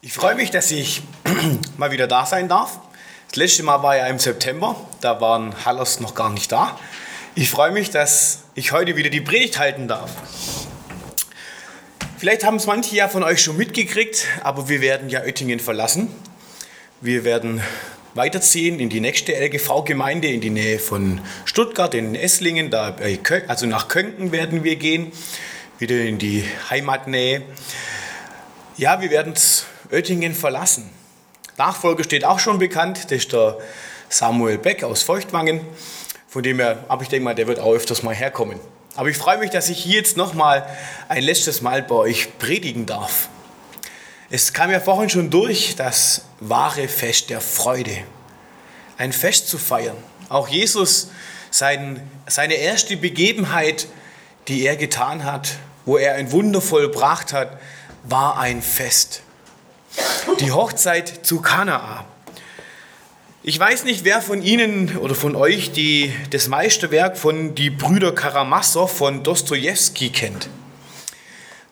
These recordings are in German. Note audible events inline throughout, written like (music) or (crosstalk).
Ich freue mich, dass ich (clears throat) mal wieder da sein darf. Das letzte Mal war ja im September, da waren Hallers noch gar nicht da. Ich freue mich, dass ich heute wieder die Predigt halten darf. Vielleicht haben es manche ja von euch schon mitgekriegt, aber wir werden ja Oettingen verlassen. Wir werden weiterziehen in die nächste LGV-Gemeinde in die Nähe von Stuttgart, in Esslingen, da also nach Könken werden wir gehen, wieder in die Heimatnähe. Ja, wir werden Oettingen verlassen. Nachfolger steht auch schon bekannt, das ist der Samuel Beck aus Feuchtwangen. Von dem her, aber ich denke mal, der wird auch öfters mal herkommen. Aber ich freue mich, dass ich hier jetzt nochmal ein letztes Mal bei euch predigen darf. Es kam ja vorhin schon durch, das wahre Fest der Freude. Ein Fest zu feiern. Auch Jesus, sein, seine erste Begebenheit, die er getan hat, wo er ein Wunder vollbracht hat, war ein Fest die Hochzeit zu Kanaa. Ich weiß nicht, wer von Ihnen oder von euch die, das Meisterwerk von Die Brüder Karamassow von Dostoevsky kennt.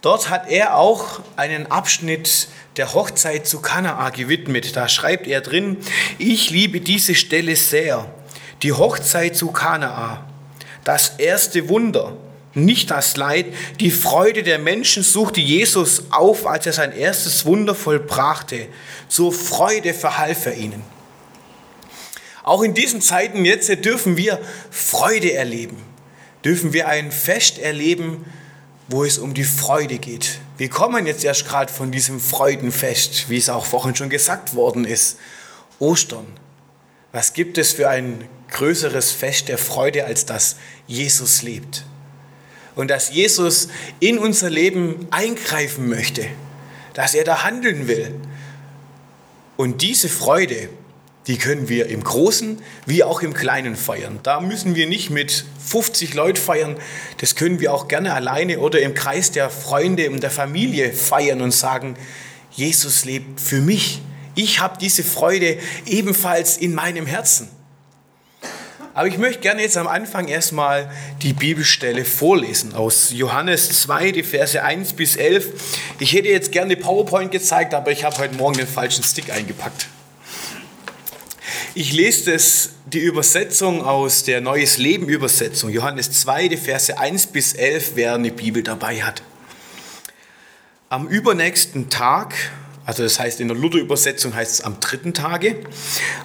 Dort hat er auch einen Abschnitt der Hochzeit zu Kanaa gewidmet. Da schreibt er drin, ich liebe diese Stelle sehr, die Hochzeit zu Kanaa, das erste Wunder, nicht das Leid, die Freude der Menschen suchte Jesus auf, als er sein erstes Wunder vollbrachte. Zur Freude verhalf er ihnen. Auch in diesen Zeiten jetzt dürfen wir Freude erleben, dürfen wir ein Fest erleben, wo es um die Freude geht. Wir kommen jetzt erst gerade von diesem Freudenfest, wie es auch vorhin schon gesagt worden ist, Ostern. Was gibt es für ein größeres Fest der Freude, als dass Jesus lebt? Und dass Jesus in unser Leben eingreifen möchte, dass er da handeln will. Und diese Freude, die können wir im Großen wie auch im Kleinen feiern. Da müssen wir nicht mit 50 Leuten feiern, das können wir auch gerne alleine oder im Kreis der Freunde und der Familie feiern und sagen, Jesus lebt für mich. Ich habe diese Freude ebenfalls in meinem Herzen. Aber ich möchte gerne jetzt am Anfang erstmal die Bibelstelle vorlesen aus Johannes 2, die Verse 1 bis 11. Ich hätte jetzt gerne PowerPoint gezeigt, aber ich habe heute Morgen den falschen Stick eingepackt. Ich lese das, die Übersetzung aus der Neues Leben Übersetzung, Johannes 2, die Verse 1 bis 11, wer eine Bibel dabei hat. Am übernächsten Tag also das heißt in der Luther-Übersetzung heißt es am dritten Tage,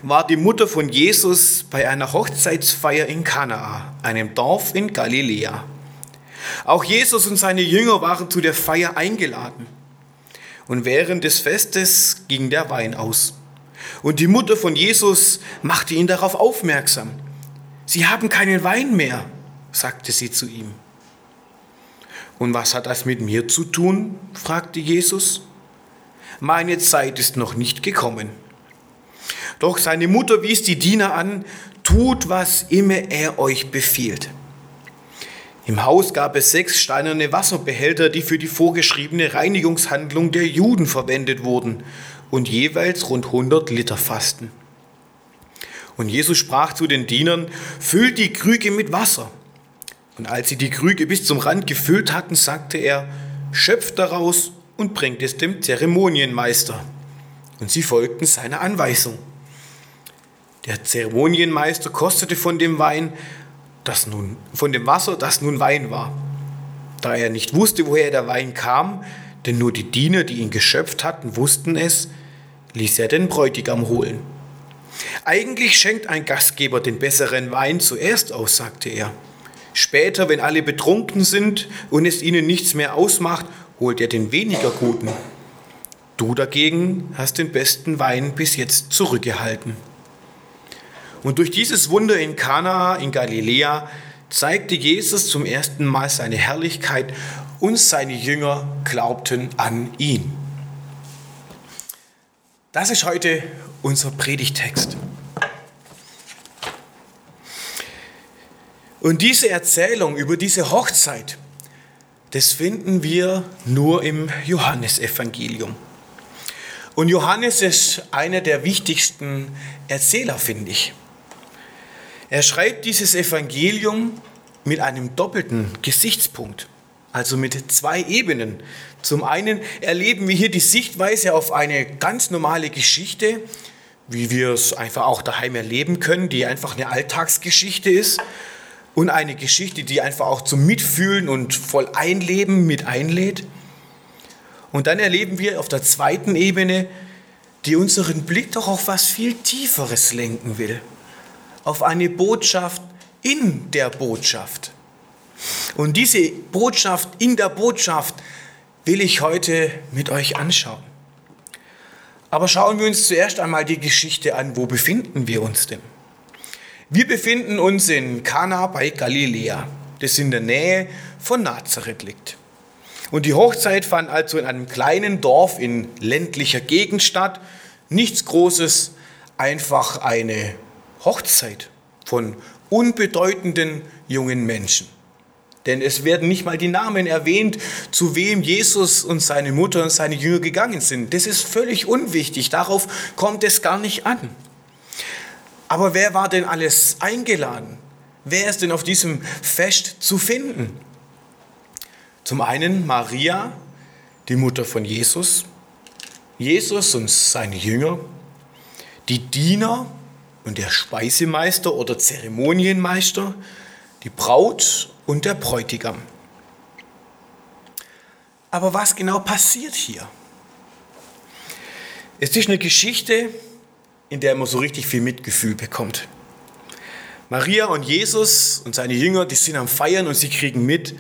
war die Mutter von Jesus bei einer Hochzeitsfeier in Kanaa, einem Dorf in Galiläa. Auch Jesus und seine Jünger waren zu der Feier eingeladen. Und während des Festes ging der Wein aus. Und die Mutter von Jesus machte ihn darauf aufmerksam. Sie haben keinen Wein mehr, sagte sie zu ihm. Und was hat das mit mir zu tun? fragte Jesus meine Zeit ist noch nicht gekommen. Doch seine Mutter wies die Diener an, tut, was immer er euch befiehlt. Im Haus gab es sechs steinerne Wasserbehälter, die für die vorgeschriebene Reinigungshandlung der Juden verwendet wurden und jeweils rund 100 Liter fassten. Und Jesus sprach zu den Dienern, füllt die Krüge mit Wasser. Und als sie die Krüge bis zum Rand gefüllt hatten, sagte er, schöpft daraus und bringt es dem Zeremonienmeister. Und sie folgten seiner Anweisung. Der Zeremonienmeister kostete von dem Wein, das nun, von dem Wasser, das nun Wein war. Da er nicht wusste, woher der Wein kam, denn nur die Diener, die ihn geschöpft hatten, wussten es, ließ er den Bräutigam holen. Eigentlich schenkt ein Gastgeber den besseren Wein zuerst aus, sagte er. Später, wenn alle betrunken sind und es ihnen nichts mehr ausmacht, holt er den weniger guten. Du dagegen hast den besten Wein bis jetzt zurückgehalten. Und durch dieses Wunder in Kana in Galiläa zeigte Jesus zum ersten Mal seine Herrlichkeit und seine Jünger glaubten an ihn. Das ist heute unser Predigtext. Und diese Erzählung über diese Hochzeit, das finden wir nur im Johannesevangelium. Und Johannes ist einer der wichtigsten Erzähler, finde ich. Er schreibt dieses Evangelium mit einem doppelten Gesichtspunkt. also mit zwei Ebenen. Zum einen erleben wir hier die Sichtweise auf eine ganz normale Geschichte, wie wir es einfach auch daheim erleben können, die einfach eine Alltagsgeschichte ist und eine Geschichte, die einfach auch zum Mitfühlen und voll Einleben mit einlädt. Und dann erleben wir auf der zweiten Ebene, die unseren Blick doch auf was viel Tieferes lenken will, auf eine Botschaft in der Botschaft. Und diese Botschaft in der Botschaft will ich heute mit euch anschauen. Aber schauen wir uns zuerst einmal die Geschichte an. Wo befinden wir uns denn? Wir befinden uns in Kana bei Galiläa, das in der Nähe von Nazareth liegt. Und die Hochzeit fand also in einem kleinen Dorf in ländlicher Gegend statt. Nichts Großes, einfach eine Hochzeit von unbedeutenden jungen Menschen. Denn es werden nicht mal die Namen erwähnt, zu wem Jesus und seine Mutter und seine Jünger gegangen sind. Das ist völlig unwichtig. Darauf kommt es gar nicht an. Aber wer war denn alles eingeladen? Wer ist denn auf diesem Fest zu finden? Zum einen Maria, die Mutter von Jesus, Jesus und seine Jünger, die Diener und der Speisemeister oder Zeremonienmeister, die Braut und der Bräutigam. Aber was genau passiert hier? Es ist eine Geschichte, in der man so richtig viel Mitgefühl bekommt. Maria und Jesus und seine Jünger, die sind am Feiern und sie kriegen mit,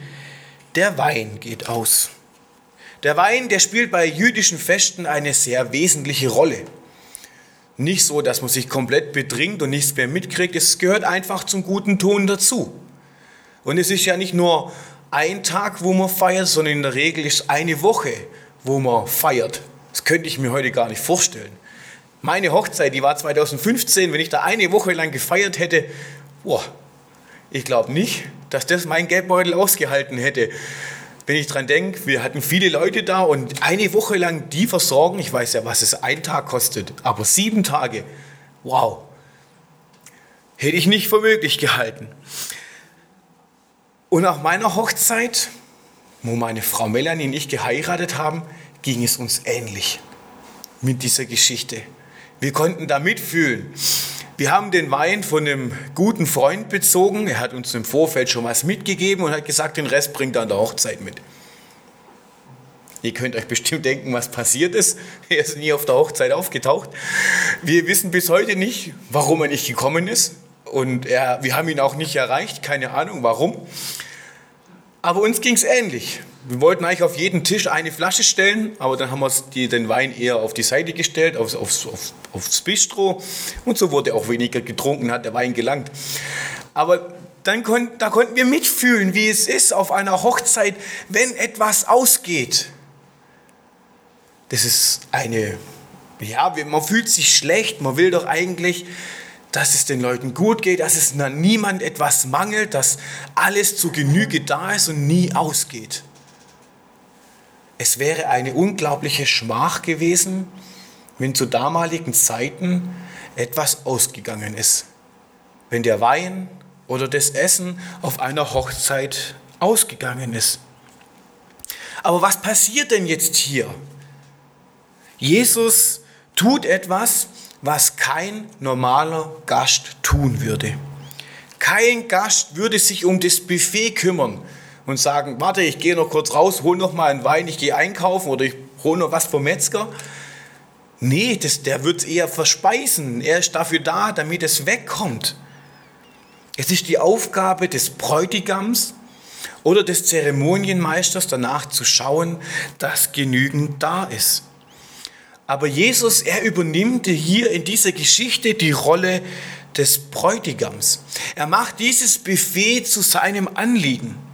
der Wein geht aus. Der Wein, der spielt bei jüdischen Festen eine sehr wesentliche Rolle. Nicht so, dass man sich komplett betrinkt und nichts mehr mitkriegt, es gehört einfach zum guten Ton dazu. Und es ist ja nicht nur ein Tag, wo man feiert, sondern in der Regel ist eine Woche, wo man feiert. Das könnte ich mir heute gar nicht vorstellen. Meine Hochzeit, die war 2015, wenn ich da eine Woche lang gefeiert hätte, boah, ich glaube nicht, dass das mein Geldbeutel ausgehalten hätte. Wenn ich dran denke, wir hatten viele Leute da und eine Woche lang die versorgen, ich weiß ja, was es ein Tag kostet, aber sieben Tage, wow, hätte ich nicht für möglich gehalten. Und nach meiner Hochzeit, wo meine Frau Melanie und ich geheiratet haben, ging es uns ähnlich mit dieser Geschichte. Wir konnten da mitfühlen. Wir haben den Wein von einem guten Freund bezogen. Er hat uns im Vorfeld schon was mitgegeben und hat gesagt, den Rest bringt er an der Hochzeit mit. Ihr könnt euch bestimmt denken, was passiert ist. Er ist nie auf der Hochzeit aufgetaucht. Wir wissen bis heute nicht, warum er nicht gekommen ist. Und er, wir haben ihn auch nicht erreicht, keine Ahnung warum. Aber uns ging es ähnlich. Wir wollten eigentlich auf jeden Tisch eine Flasche stellen, aber dann haben wir die, den Wein eher auf die Seite gestellt, aufs, aufs, aufs, aufs Bistro. Und so wurde auch weniger getrunken, hat der Wein gelangt. Aber dann kon, da konnten wir mitfühlen, wie es ist auf einer Hochzeit, wenn etwas ausgeht. Das ist eine, ja, man fühlt sich schlecht, man will doch eigentlich dass es den Leuten gut geht, dass es niemand etwas mangelt, dass alles zu Genüge da ist und nie ausgeht. Es wäre eine unglaubliche Schmach gewesen, wenn zu damaligen Zeiten etwas ausgegangen ist. Wenn der Wein oder das Essen auf einer Hochzeit ausgegangen ist. Aber was passiert denn jetzt hier? Jesus tut etwas, was kein normaler Gast tun würde. Kein Gast würde sich um das Buffet kümmern und sagen, warte, ich gehe noch kurz raus, hol noch mal einen Wein, ich gehe einkaufen oder ich hole noch was vom Metzger. Nee, das, der wird es eher verspeisen. Er ist dafür da, damit es wegkommt. Es ist die Aufgabe des Bräutigams oder des Zeremonienmeisters danach zu schauen, dass genügend da ist. Aber Jesus, er übernimmt hier in dieser Geschichte die Rolle des Bräutigams. Er macht dieses Buffet zu seinem Anliegen.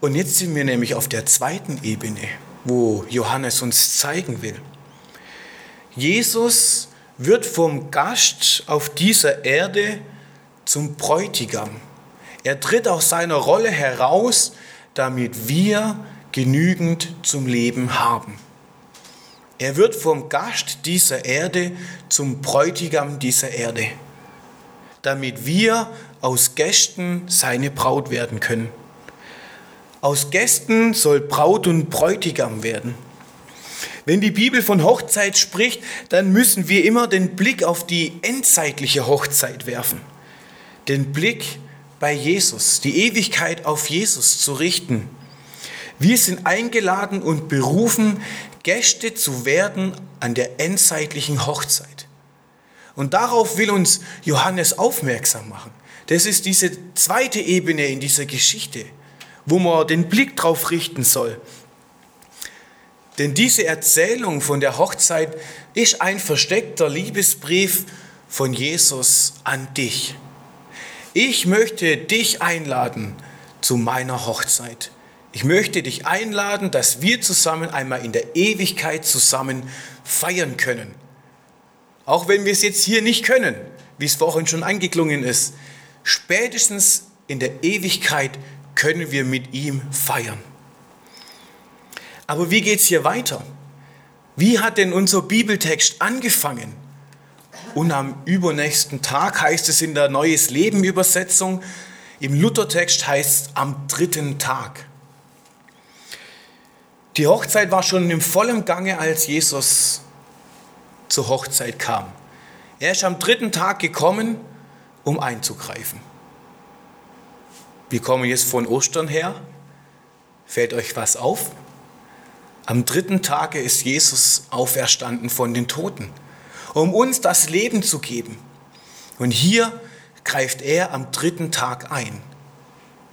Und jetzt sind wir nämlich auf der zweiten Ebene, wo Johannes uns zeigen will. Jesus wird vom Gast auf dieser Erde zum Bräutigam. Er tritt aus seiner Rolle heraus, damit wir genügend zum Leben haben. Er wird vom Gast dieser Erde zum Bräutigam dieser Erde, damit wir aus Gästen seine Braut werden können. Aus Gästen soll Braut und Bräutigam werden. Wenn die Bibel von Hochzeit spricht, dann müssen wir immer den Blick auf die endzeitliche Hochzeit werfen. Den Blick bei Jesus, die Ewigkeit auf Jesus zu richten. Wir sind eingeladen und berufen, Gäste zu werden an der endzeitlichen Hochzeit. Und darauf will uns Johannes aufmerksam machen. Das ist diese zweite Ebene in dieser Geschichte, wo man den Blick drauf richten soll. Denn diese Erzählung von der Hochzeit ist ein versteckter Liebesbrief von Jesus an dich. Ich möchte dich einladen zu meiner Hochzeit. Ich möchte dich einladen, dass wir zusammen einmal in der Ewigkeit zusammen feiern können. Auch wenn wir es jetzt hier nicht können, wie es vorhin schon angeklungen ist. Spätestens in der Ewigkeit können wir mit ihm feiern. Aber wie geht es hier weiter? Wie hat denn unser Bibeltext angefangen? Und am übernächsten Tag heißt es in der Neues Leben Übersetzung, im Luthertext heißt es am dritten Tag. Die Hochzeit war schon im vollen Gange, als Jesus zur Hochzeit kam. Er ist am dritten Tag gekommen, um einzugreifen. Wir kommen jetzt von Ostern her. Fällt euch was auf? Am dritten Tage ist Jesus auferstanden von den Toten, um uns das Leben zu geben. Und hier greift er am dritten Tag ein.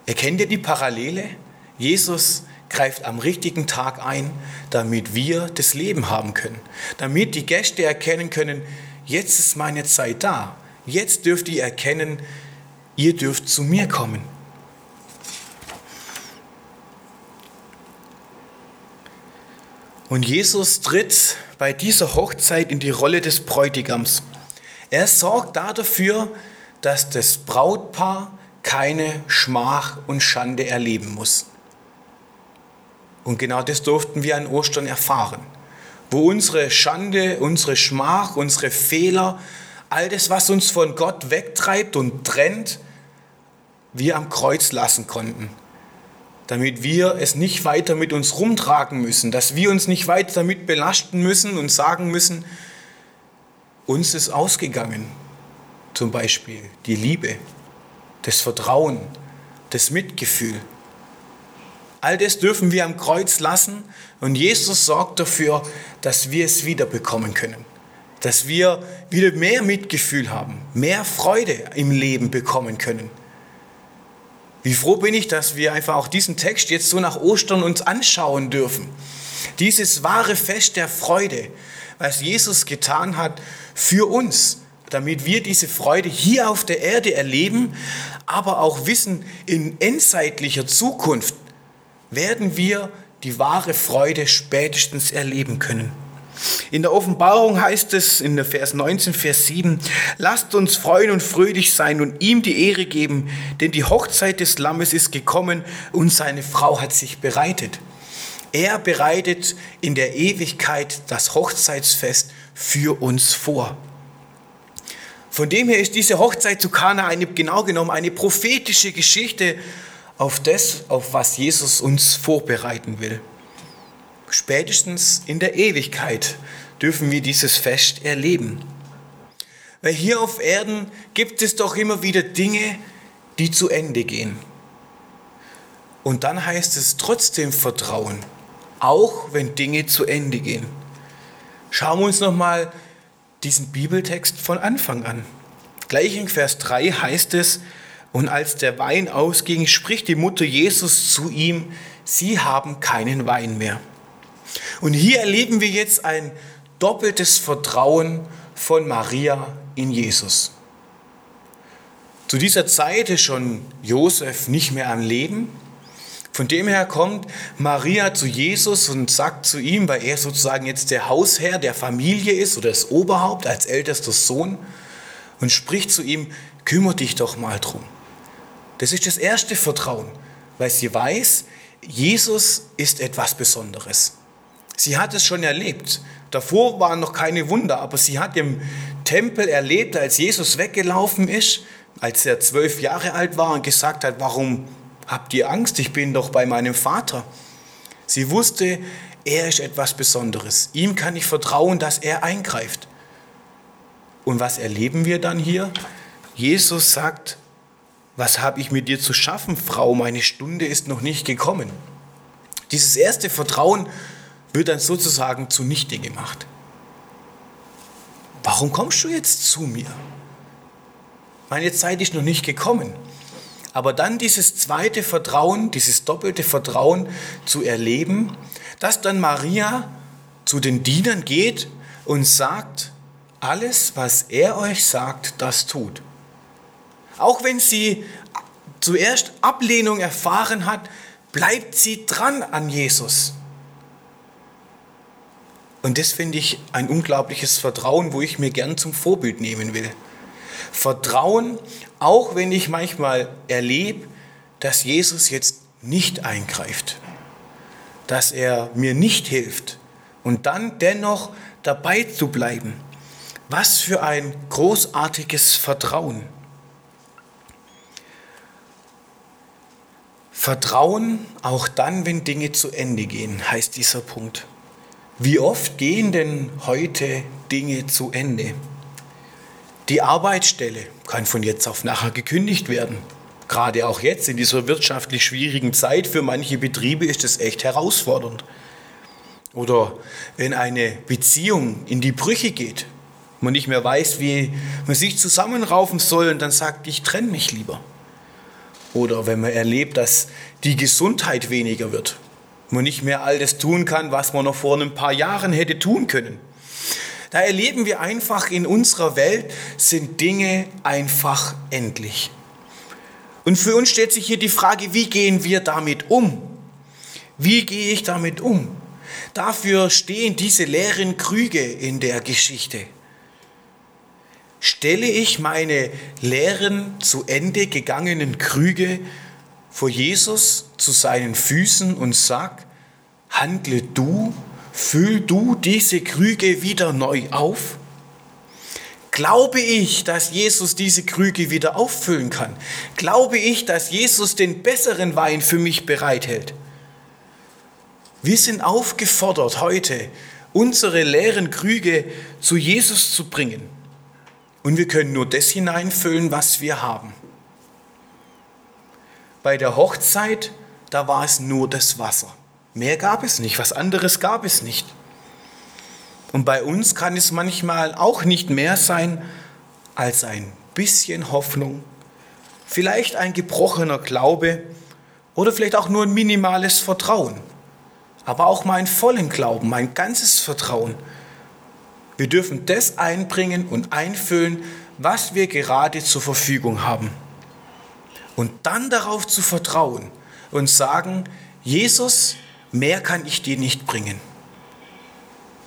Erkennt ihr die Parallele? Jesus greift am richtigen Tag ein, damit wir das Leben haben können. Damit die Gäste erkennen können, jetzt ist meine Zeit da. Jetzt dürft ihr erkennen, ihr dürft zu mir kommen. Und Jesus tritt bei dieser Hochzeit in die Rolle des Bräutigams. Er sorgt dafür, dass das Brautpaar keine Schmach und Schande erleben muss. Und genau das durften wir an Ostern erfahren, wo unsere Schande, unsere Schmach, unsere Fehler, all das, was uns von Gott wegtreibt und trennt, wir am Kreuz lassen konnten, damit wir es nicht weiter mit uns rumtragen müssen, dass wir uns nicht weiter damit belasten müssen und sagen müssen, uns ist ausgegangen, zum Beispiel die Liebe, das Vertrauen, das Mitgefühl. All das dürfen wir am Kreuz lassen und Jesus sorgt dafür, dass wir es wieder bekommen können. Dass wir wieder mehr Mitgefühl haben, mehr Freude im Leben bekommen können. Wie froh bin ich, dass wir einfach auch diesen Text jetzt so nach Ostern uns anschauen dürfen. Dieses wahre Fest der Freude, was Jesus getan hat für uns, damit wir diese Freude hier auf der Erde erleben, aber auch wissen, in endzeitlicher Zukunft werden wir die wahre Freude spätestens erleben können. In der Offenbarung heißt es in der Vers 19, Vers 7, lasst uns freuen und fröhlich sein und ihm die Ehre geben, denn die Hochzeit des Lammes ist gekommen und seine Frau hat sich bereitet. Er bereitet in der Ewigkeit das Hochzeitsfest für uns vor. Von dem her ist diese Hochzeit zu Kana eine, genau genommen eine prophetische Geschichte auf das, auf was Jesus uns vorbereiten will. Spätestens in der Ewigkeit dürfen wir dieses Fest erleben. Weil hier auf Erden gibt es doch immer wieder Dinge, die zu Ende gehen. Und dann heißt es trotzdem Vertrauen, auch wenn Dinge zu Ende gehen. Schauen wir uns nochmal diesen Bibeltext von Anfang an. Gleich in Vers 3 heißt es, und als der Wein ausging, spricht die Mutter Jesus zu ihm, sie haben keinen Wein mehr. Und hier erleben wir jetzt ein doppeltes Vertrauen von Maria in Jesus. Zu dieser Zeit ist schon Josef nicht mehr am Leben. Von dem her kommt Maria zu Jesus und sagt zu ihm, weil er sozusagen jetzt der Hausherr der Familie ist oder das Oberhaupt als ältester Sohn, und spricht zu ihm, kümmere dich doch mal drum. Das ist das erste Vertrauen, weil sie weiß, Jesus ist etwas Besonderes. Sie hat es schon erlebt. Davor waren noch keine Wunder, aber sie hat im Tempel erlebt, als Jesus weggelaufen ist, als er zwölf Jahre alt war und gesagt hat, warum habt ihr Angst? Ich bin doch bei meinem Vater. Sie wusste, er ist etwas Besonderes. Ihm kann ich vertrauen, dass er eingreift. Und was erleben wir dann hier? Jesus sagt, was habe ich mit dir zu schaffen, Frau? Meine Stunde ist noch nicht gekommen. Dieses erste Vertrauen wird dann sozusagen zunichte gemacht. Warum kommst du jetzt zu mir? Meine Zeit ist noch nicht gekommen. Aber dann dieses zweite Vertrauen, dieses doppelte Vertrauen zu erleben, dass dann Maria zu den Dienern geht und sagt, alles, was er euch sagt, das tut. Auch wenn sie zuerst Ablehnung erfahren hat, bleibt sie dran an Jesus. Und das finde ich ein unglaubliches Vertrauen, wo ich mir gern zum Vorbild nehmen will. Vertrauen, auch wenn ich manchmal erlebe, dass Jesus jetzt nicht eingreift, dass er mir nicht hilft und dann dennoch dabei zu bleiben. Was für ein großartiges Vertrauen. Vertrauen auch dann, wenn Dinge zu Ende gehen, heißt dieser Punkt. Wie oft gehen denn heute Dinge zu Ende? Die Arbeitsstelle kann von jetzt auf nachher gekündigt werden. Gerade auch jetzt in dieser wirtschaftlich schwierigen Zeit für manche Betriebe ist es echt herausfordernd. Oder wenn eine Beziehung in die Brüche geht, man nicht mehr weiß, wie man sich zusammenraufen soll und dann sagt, ich trenne mich lieber. Oder wenn man erlebt, dass die Gesundheit weniger wird, man nicht mehr all das tun kann, was man noch vor ein paar Jahren hätte tun können. Da erleben wir einfach in unserer Welt sind Dinge einfach endlich. Und für uns stellt sich hier die Frage, wie gehen wir damit um? Wie gehe ich damit um? Dafür stehen diese leeren Krüge in der Geschichte. Stelle ich meine leeren, zu Ende gegangenen Krüge vor Jesus zu seinen Füßen und sag, handle du, füll du diese Krüge wieder neu auf? Glaube ich, dass Jesus diese Krüge wieder auffüllen kann? Glaube ich, dass Jesus den besseren Wein für mich bereithält? Wir sind aufgefordert heute, unsere leeren Krüge zu Jesus zu bringen. Und wir können nur das hineinfüllen, was wir haben. Bei der Hochzeit, da war es nur das Wasser. Mehr gab es nicht, was anderes gab es nicht. Und bei uns kann es manchmal auch nicht mehr sein als ein bisschen Hoffnung, vielleicht ein gebrochener Glaube oder vielleicht auch nur ein minimales Vertrauen, aber auch mal einen vollen Glauben, mein ganzes Vertrauen. Wir dürfen das einbringen und einfüllen, was wir gerade zur Verfügung haben. Und dann darauf zu vertrauen und sagen, Jesus, mehr kann ich dir nicht bringen.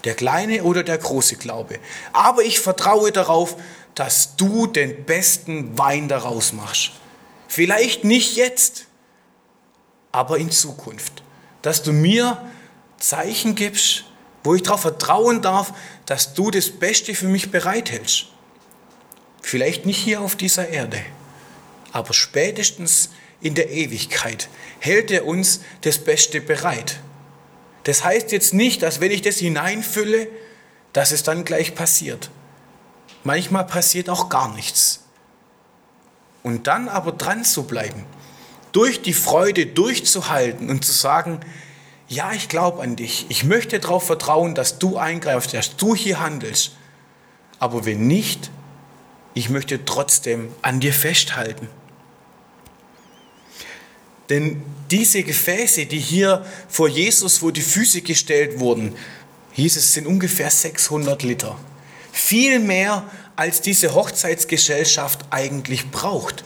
Der kleine oder der große Glaube. Aber ich vertraue darauf, dass du den besten Wein daraus machst. Vielleicht nicht jetzt, aber in Zukunft. Dass du mir Zeichen gibst, wo ich darauf vertrauen darf, dass du das Beste für mich bereithältst. Vielleicht nicht hier auf dieser Erde aber spätestens in der Ewigkeit hält er uns das Beste bereit. Das heißt jetzt nicht, dass wenn ich das hineinfülle, dass es dann gleich passiert. Manchmal passiert auch gar nichts. Und dann aber dran zu bleiben, durch die Freude durchzuhalten und zu sagen, ja, ich glaube an dich, ich möchte darauf vertrauen, dass du eingreifst, dass du hier handelst. Aber wenn nicht, ich möchte trotzdem an dir festhalten. Denn diese Gefäße, die hier vor Jesus vor die Füße gestellt wurden, hieß es, sind ungefähr 600 Liter. Viel mehr, als diese Hochzeitsgesellschaft eigentlich braucht.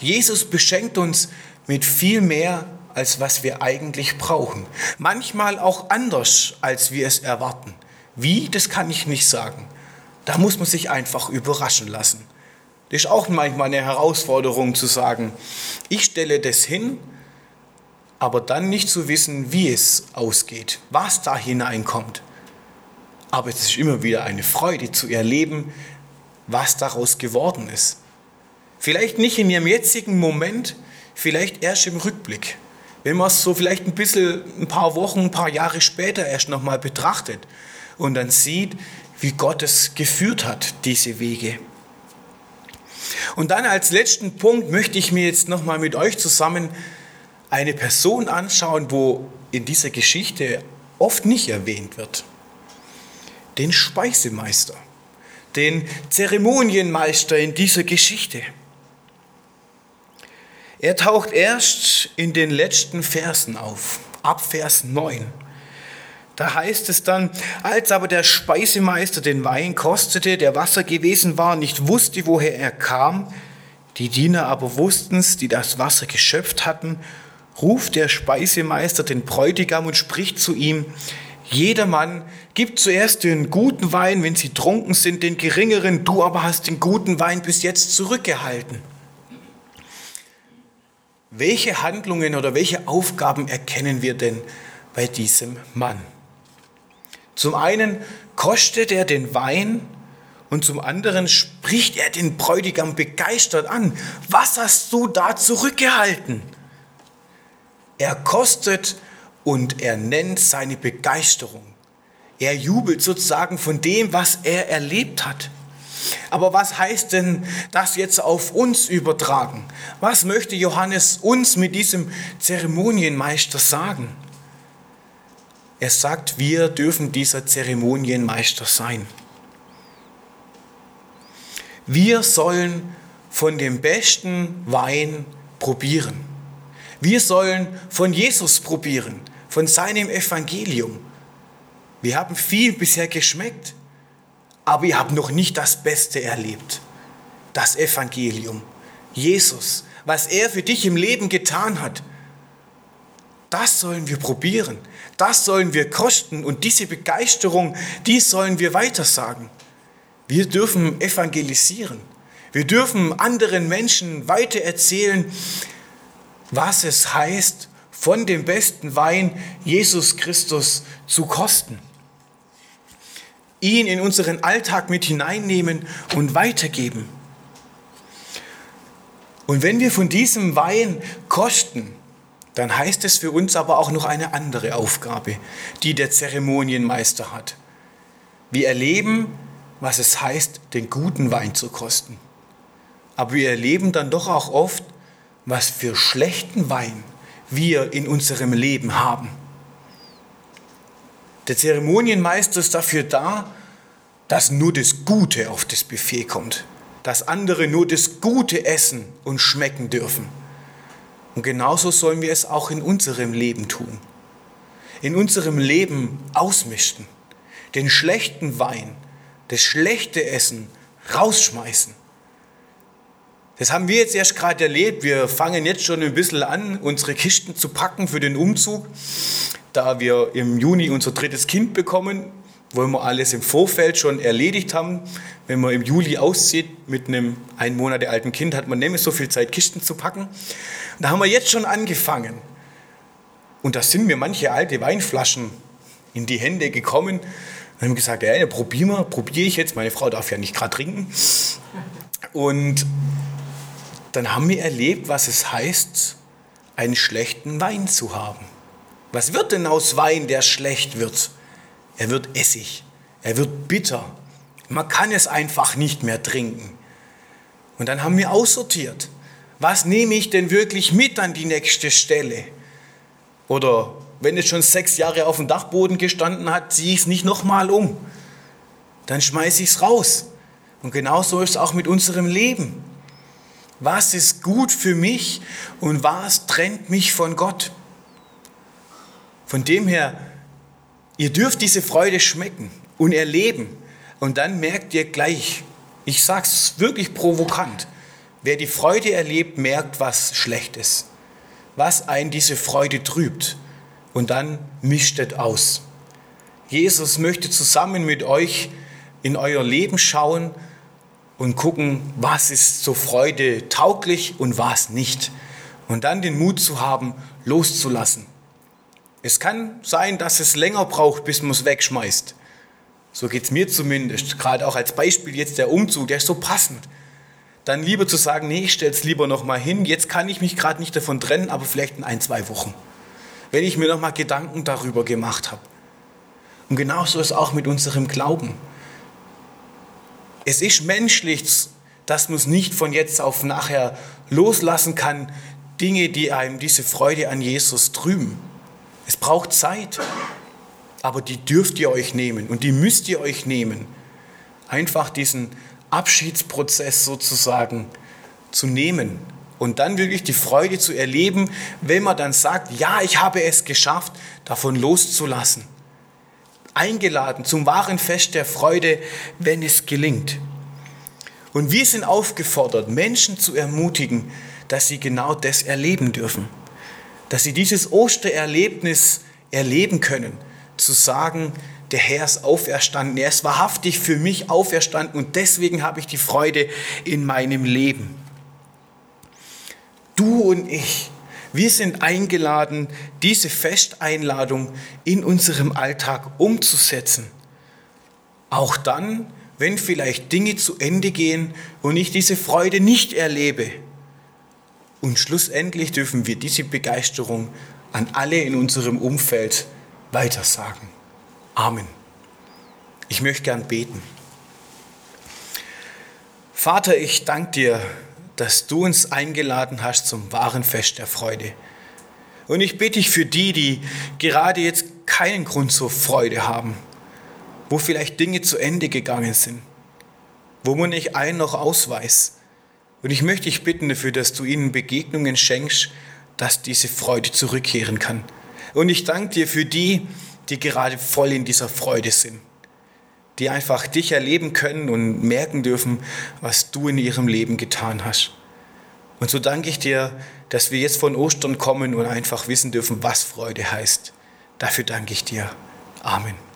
Jesus beschenkt uns mit viel mehr, als was wir eigentlich brauchen. Manchmal auch anders, als wir es erwarten. Wie, das kann ich nicht sagen. Da muss man sich einfach überraschen lassen. Das ist auch manchmal eine Herausforderung zu sagen, ich stelle das hin, aber dann nicht zu wissen, wie es ausgeht, was da hineinkommt. Aber es ist immer wieder eine Freude zu erleben, was daraus geworden ist. Vielleicht nicht in ihrem jetzigen Moment, vielleicht erst im Rückblick. Wenn man es so vielleicht ein bisschen, ein paar Wochen, ein paar Jahre später erst nochmal betrachtet und dann sieht, wie Gott es geführt hat, diese Wege. Und dann als letzten Punkt möchte ich mir jetzt nochmal mit euch zusammen eine Person anschauen, wo in dieser Geschichte oft nicht erwähnt wird. Den Speisemeister, den Zeremonienmeister in dieser Geschichte. Er taucht erst in den letzten Versen auf, ab Vers 9. Da heißt es dann, als aber der Speisemeister den Wein kostete, der Wasser gewesen war, nicht wusste, woher er kam, die Diener aber wussten es, die das Wasser geschöpft hatten, ruft der Speisemeister den Bräutigam und spricht zu ihm, jeder Mann gibt zuerst den guten Wein, wenn sie trunken sind, den geringeren, du aber hast den guten Wein bis jetzt zurückgehalten. Welche Handlungen oder welche Aufgaben erkennen wir denn bei diesem Mann? Zum einen kostet er den Wein und zum anderen spricht er den Bräutigam begeistert an. Was hast du da zurückgehalten? Er kostet und er nennt seine Begeisterung. Er jubelt sozusagen von dem, was er erlebt hat. Aber was heißt denn das jetzt auf uns übertragen? Was möchte Johannes uns mit diesem Zeremonienmeister sagen? Er sagt, wir dürfen dieser Zeremonienmeister sein. Wir sollen von dem besten Wein probieren. Wir sollen von Jesus probieren, von seinem Evangelium. Wir haben viel bisher geschmeckt, aber wir haben noch nicht das Beste erlebt. Das Evangelium. Jesus, was er für dich im Leben getan hat. Das sollen wir probieren. Das sollen wir kosten. Und diese Begeisterung, die sollen wir weitersagen. Wir dürfen evangelisieren. Wir dürfen anderen Menschen weiter erzählen, was es heißt, von dem besten Wein Jesus Christus zu kosten. Ihn in unseren Alltag mit hineinnehmen und weitergeben. Und wenn wir von diesem Wein kosten, dann heißt es für uns aber auch noch eine andere Aufgabe, die der Zeremonienmeister hat. Wir erleben, was es heißt, den guten Wein zu kosten. Aber wir erleben dann doch auch oft, was für schlechten Wein wir in unserem Leben haben. Der Zeremonienmeister ist dafür da, dass nur das Gute auf das Buffet kommt, dass andere nur das Gute essen und schmecken dürfen. Und genauso sollen wir es auch in unserem Leben tun. In unserem Leben ausmischen. Den schlechten Wein, das schlechte Essen rausschmeißen. Das haben wir jetzt erst gerade erlebt. Wir fangen jetzt schon ein bisschen an, unsere Kisten zu packen für den Umzug. Da wir im Juni unser drittes Kind bekommen, wollen wir alles im Vorfeld schon erledigt haben. Wenn man im Juli auszieht mit einem ein Monat alten Kind, hat man nämlich so viel Zeit, Kisten zu packen. Da haben wir jetzt schon angefangen. Und da sind mir manche alte Weinflaschen in die Hände gekommen. Dann haben gesagt, ja, probieren wir, probiere ich jetzt. Meine Frau darf ja nicht gerade trinken. Und dann haben wir erlebt, was es heißt, einen schlechten Wein zu haben. Was wird denn aus Wein, der schlecht wird? Er wird Essig, er wird bitter. Man kann es einfach nicht mehr trinken. Und dann haben wir aussortiert was nehme ich denn wirklich mit an die nächste Stelle? Oder wenn es schon sechs Jahre auf dem Dachboden gestanden hat, ziehe ich es nicht nochmal um. Dann schmeiße ich es raus. Und genauso ist es auch mit unserem Leben. Was ist gut für mich und was trennt mich von Gott? Von dem her, ihr dürft diese Freude schmecken und erleben. Und dann merkt ihr gleich, ich sage es wirklich provokant, Wer die Freude erlebt, merkt, was schlecht ist, was einen diese Freude trübt und dann mischt es aus. Jesus möchte zusammen mit euch in euer Leben schauen und gucken, was ist zur Freude tauglich und was nicht. Und dann den Mut zu haben, loszulassen. Es kann sein, dass es länger braucht, bis man es wegschmeißt. So geht es mir zumindest. Gerade auch als Beispiel jetzt der Umzug, der ist so passend. Dann lieber zu sagen, nee, ich stelle es lieber noch mal hin, jetzt kann ich mich gerade nicht davon trennen, aber vielleicht in ein, zwei Wochen, wenn ich mir noch mal Gedanken darüber gemacht habe. Und genauso ist auch mit unserem Glauben. Es ist menschlich, dass man es nicht von jetzt auf nachher loslassen kann, Dinge, die einem diese Freude an Jesus trüben. Es braucht Zeit, aber die dürft ihr euch nehmen und die müsst ihr euch nehmen. Einfach diesen Abschiedsprozess sozusagen zu nehmen und dann wirklich die Freude zu erleben, wenn man dann sagt, ja, ich habe es geschafft, davon loszulassen. Eingeladen zum wahren Fest der Freude, wenn es gelingt. Und wir sind aufgefordert, Menschen zu ermutigen, dass sie genau das erleben dürfen. Dass sie dieses Ostererlebnis erleben können. Zu sagen, der Herr ist auferstanden. Er ist wahrhaftig für mich auferstanden und deswegen habe ich die Freude in meinem Leben. Du und ich, wir sind eingeladen, diese Festeinladung in unserem Alltag umzusetzen. Auch dann, wenn vielleicht Dinge zu Ende gehen und ich diese Freude nicht erlebe. Und schlussendlich dürfen wir diese Begeisterung an alle in unserem Umfeld weitersagen. Amen. Ich möchte gern beten. Vater, ich danke dir, dass du uns eingeladen hast zum wahren Fest der Freude. Und ich bitte dich für die, die gerade jetzt keinen Grund zur Freude haben, wo vielleicht Dinge zu Ende gegangen sind, wo man nicht ein noch ausweist, und ich möchte dich bitten dafür, dass du ihnen Begegnungen schenkst, dass diese Freude zurückkehren kann. Und ich danke dir für die, die gerade voll in dieser Freude sind, die einfach dich erleben können und merken dürfen, was du in ihrem Leben getan hast. Und so danke ich dir, dass wir jetzt von Ostern kommen und einfach wissen dürfen, was Freude heißt. Dafür danke ich dir. Amen.